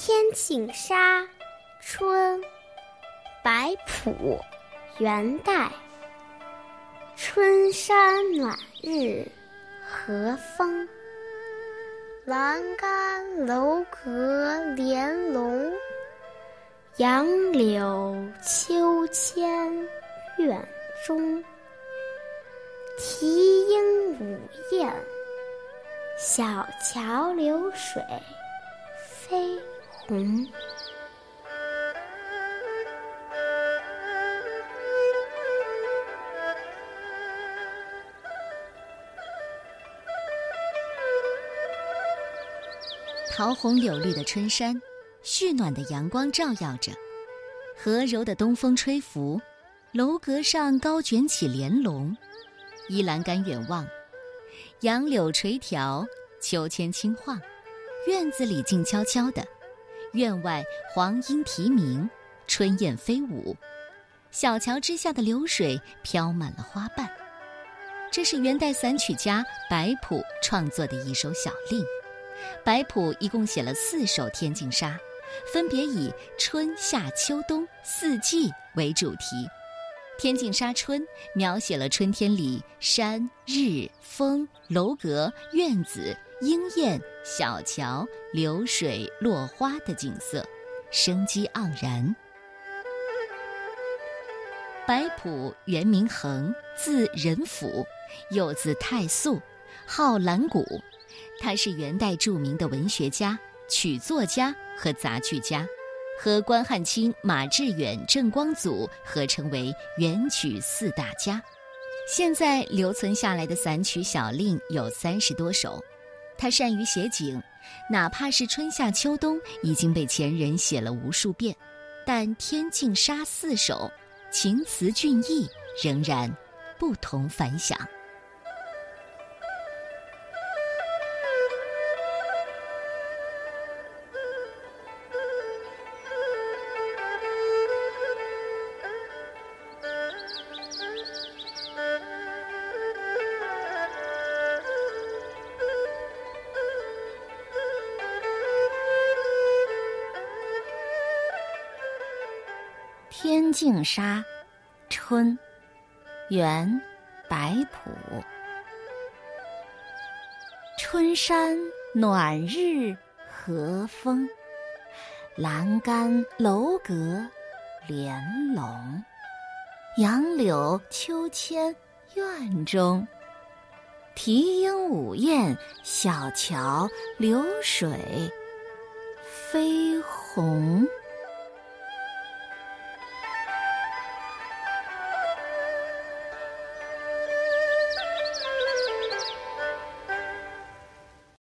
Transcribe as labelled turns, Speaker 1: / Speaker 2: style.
Speaker 1: 天净沙，春，白朴，元代。春山暖日和风，栏杆楼阁连笼。杨柳秋千院中，啼莺舞燕，小桥流水红。
Speaker 2: 桃红柳绿的春山，煦暖的阳光照耀着，和柔的东风吹拂，楼阁上高卷起帘笼，依栏杆远望，杨柳垂条，秋千轻晃，院子里静悄悄的，院外黄莺啼鸣，春燕飞舞，小桥之下的流水飘满了花瓣。这是元代散曲家白朴创作的一首小令。白朴一共写了四首《天净沙》，分别以春夏秋冬四季为主题。《天净沙·春》描写了春天里山日风楼阁院子莺燕小桥流水落花的景色，生机盎然。白朴原名衡，字仁甫，又字太素，号兰谷。他是元代著名的文学家、曲作家和杂剧家，和关汉卿、马致远、郑光祖合称为元曲四大家。现在留存下来的散曲小令有三十多首。他善于写景，哪怕是春夏秋冬已经被前人写了无数遍，但《天净沙》四首，情词俊逸，仍然不同凡响。
Speaker 3: 《天净沙·春》元·白朴。春山暖日和风，栏杆楼阁连笼。杨柳秋千院中，啼莺舞燕，小桥流水飞红。